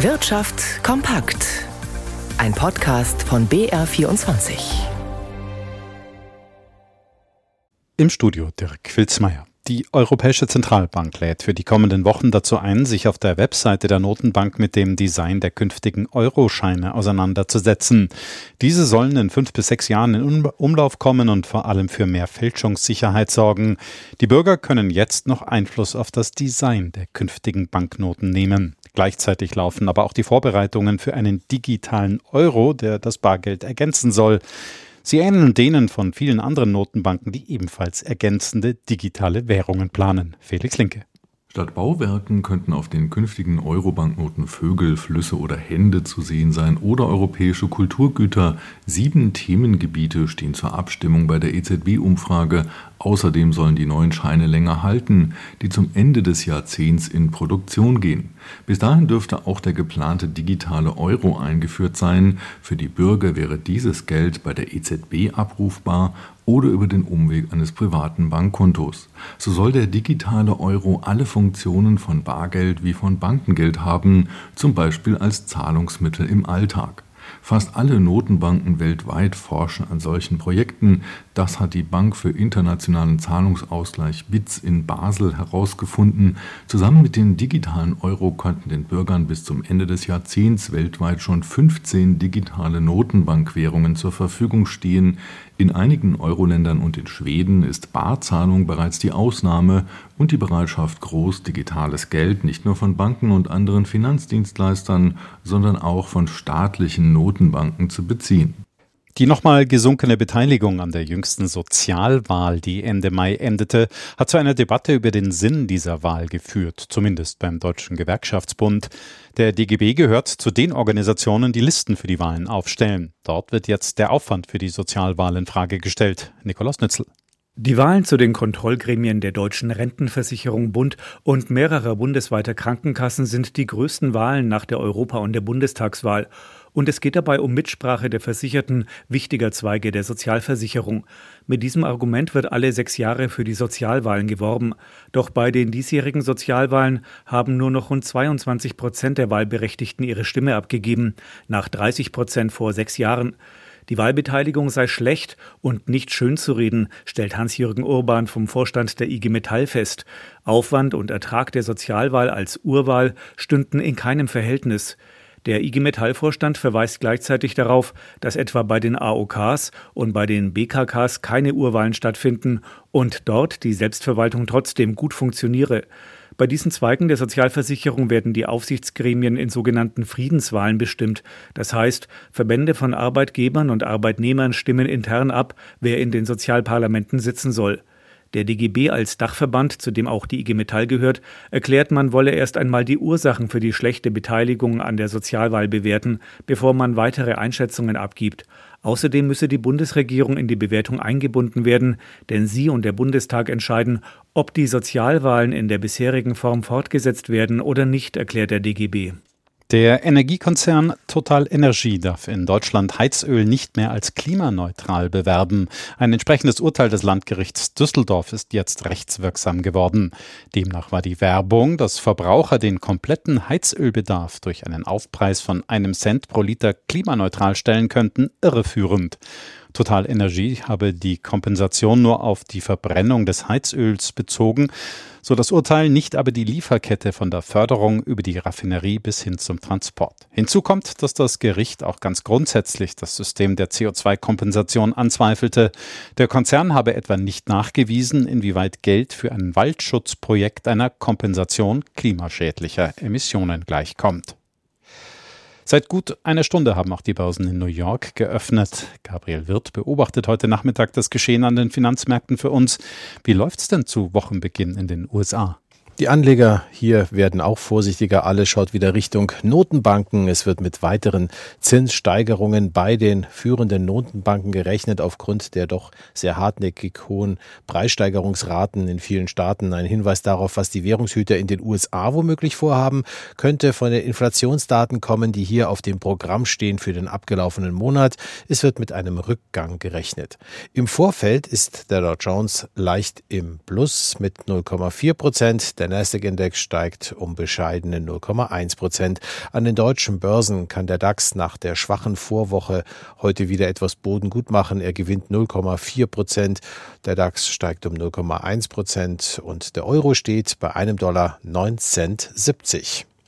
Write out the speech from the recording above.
Wirtschaft kompakt. Ein Podcast von BR24. Im Studio Dirk Filzmeier. Die Europäische Zentralbank lädt für die kommenden Wochen dazu ein, sich auf der Webseite der Notenbank mit dem Design der künftigen Euroscheine auseinanderzusetzen. Diese sollen in fünf bis sechs Jahren in Umlauf kommen und vor allem für mehr Fälschungssicherheit sorgen. Die Bürger können jetzt noch Einfluss auf das Design der künftigen Banknoten nehmen. Gleichzeitig laufen aber auch die Vorbereitungen für einen digitalen Euro, der das Bargeld ergänzen soll. Sie ähneln denen von vielen anderen Notenbanken, die ebenfalls ergänzende digitale Währungen planen. Felix Linke. Statt Bauwerken könnten auf den künftigen Euro-Banknoten Vögel, Flüsse oder Hände zu sehen sein oder europäische Kulturgüter. Sieben Themengebiete stehen zur Abstimmung bei der EZB-Umfrage. Außerdem sollen die neuen Scheine länger halten, die zum Ende des Jahrzehnts in Produktion gehen. Bis dahin dürfte auch der geplante digitale Euro eingeführt sein. Für die Bürger wäre dieses Geld bei der EZB abrufbar oder über den Umweg eines privaten Bankkontos. So soll der digitale Euro alle Funktionen von Bargeld wie von Bankengeld haben, zum Beispiel als Zahlungsmittel im Alltag. Fast alle Notenbanken weltweit forschen an solchen Projekten. Das hat die Bank für internationalen Zahlungsausgleich BITS in Basel herausgefunden. Zusammen mit den digitalen Euro könnten den Bürgern bis zum Ende des Jahrzehnts weltweit schon 15 digitale Notenbankwährungen zur Verfügung stehen. In einigen Euro-Ländern und in Schweden ist Barzahlung bereits die Ausnahme und die Bereitschaft groß, digitales Geld nicht nur von Banken und anderen Finanzdienstleistern, sondern auch von staatlichen Notenbanken zu beziehen. Die nochmal gesunkene Beteiligung an der jüngsten Sozialwahl, die Ende Mai endete, hat zu einer Debatte über den Sinn dieser Wahl geführt, zumindest beim Deutschen Gewerkschaftsbund. Der DGB gehört zu den Organisationen, die Listen für die Wahlen aufstellen. Dort wird jetzt der Aufwand für die Sozialwahl in Frage gestellt. Nikolaus Nützel. Die Wahlen zu den Kontrollgremien der Deutschen Rentenversicherung Bund und mehrerer bundesweiter Krankenkassen sind die größten Wahlen nach der Europa- und der Bundestagswahl. Und es geht dabei um Mitsprache der Versicherten wichtiger Zweige der Sozialversicherung. Mit diesem Argument wird alle sechs Jahre für die Sozialwahlen geworben. Doch bei den diesjährigen Sozialwahlen haben nur noch rund 22 Prozent der Wahlberechtigten ihre Stimme abgegeben, nach 30 Prozent vor sechs Jahren. Die Wahlbeteiligung sei schlecht und nicht schön zu reden, stellt Hans-Jürgen Urban vom Vorstand der IG Metall fest. Aufwand und Ertrag der Sozialwahl als Urwahl stünden in keinem Verhältnis. Der IG Metall-Vorstand verweist gleichzeitig darauf, dass etwa bei den AOKs und bei den BKKs keine Urwahlen stattfinden und dort die Selbstverwaltung trotzdem gut funktioniere. Bei diesen Zweigen der Sozialversicherung werden die Aufsichtsgremien in sogenannten Friedenswahlen bestimmt. Das heißt, Verbände von Arbeitgebern und Arbeitnehmern stimmen intern ab, wer in den Sozialparlamenten sitzen soll. Der DGB als Dachverband, zu dem auch die IG Metall gehört, erklärt, man wolle erst einmal die Ursachen für die schlechte Beteiligung an der Sozialwahl bewerten, bevor man weitere Einschätzungen abgibt. Außerdem müsse die Bundesregierung in die Bewertung eingebunden werden, denn sie und der Bundestag entscheiden, ob die Sozialwahlen in der bisherigen Form fortgesetzt werden oder nicht, erklärt der DGB. Der Energiekonzern Total Energie darf in Deutschland Heizöl nicht mehr als klimaneutral bewerben. Ein entsprechendes Urteil des Landgerichts Düsseldorf ist jetzt rechtswirksam geworden. Demnach war die Werbung, dass Verbraucher den kompletten Heizölbedarf durch einen Aufpreis von einem Cent pro Liter klimaneutral stellen könnten, irreführend. Total Energie habe die Kompensation nur auf die Verbrennung des Heizöls bezogen, so das Urteil nicht aber die Lieferkette von der Förderung über die Raffinerie bis hin zum Transport. Hinzu kommt, dass das Gericht auch ganz grundsätzlich das System der CO2-Kompensation anzweifelte. Der Konzern habe etwa nicht nachgewiesen, inwieweit Geld für ein Waldschutzprojekt einer Kompensation klimaschädlicher Emissionen gleichkommt. Seit gut einer Stunde haben auch die Börsen in New York geöffnet. Gabriel Wirth beobachtet heute Nachmittag das Geschehen an den Finanzmärkten für uns. Wie läuft's denn zu Wochenbeginn in den USA? Die Anleger hier werden auch vorsichtiger. Alle schaut wieder Richtung Notenbanken. Es wird mit weiteren Zinssteigerungen bei den führenden Notenbanken gerechnet aufgrund der doch sehr hartnäckig hohen Preissteigerungsraten in vielen Staaten. Ein Hinweis darauf, was die Währungshüter in den USA womöglich vorhaben, könnte von den Inflationsdaten kommen, die hier auf dem Programm stehen für den abgelaufenen Monat. Es wird mit einem Rückgang gerechnet. Im Vorfeld ist der Dow Jones leicht im Plus mit 0,4 Prozent. Der Nasdaq-Index steigt um bescheidene 0,1 Prozent. An den deutschen Börsen kann der DAX nach der schwachen Vorwoche heute wieder etwas Boden gut machen. Er gewinnt 0,4 Prozent. Der DAX steigt um 0,1 Prozent und der Euro steht bei einem Dollar 9 Cent 70.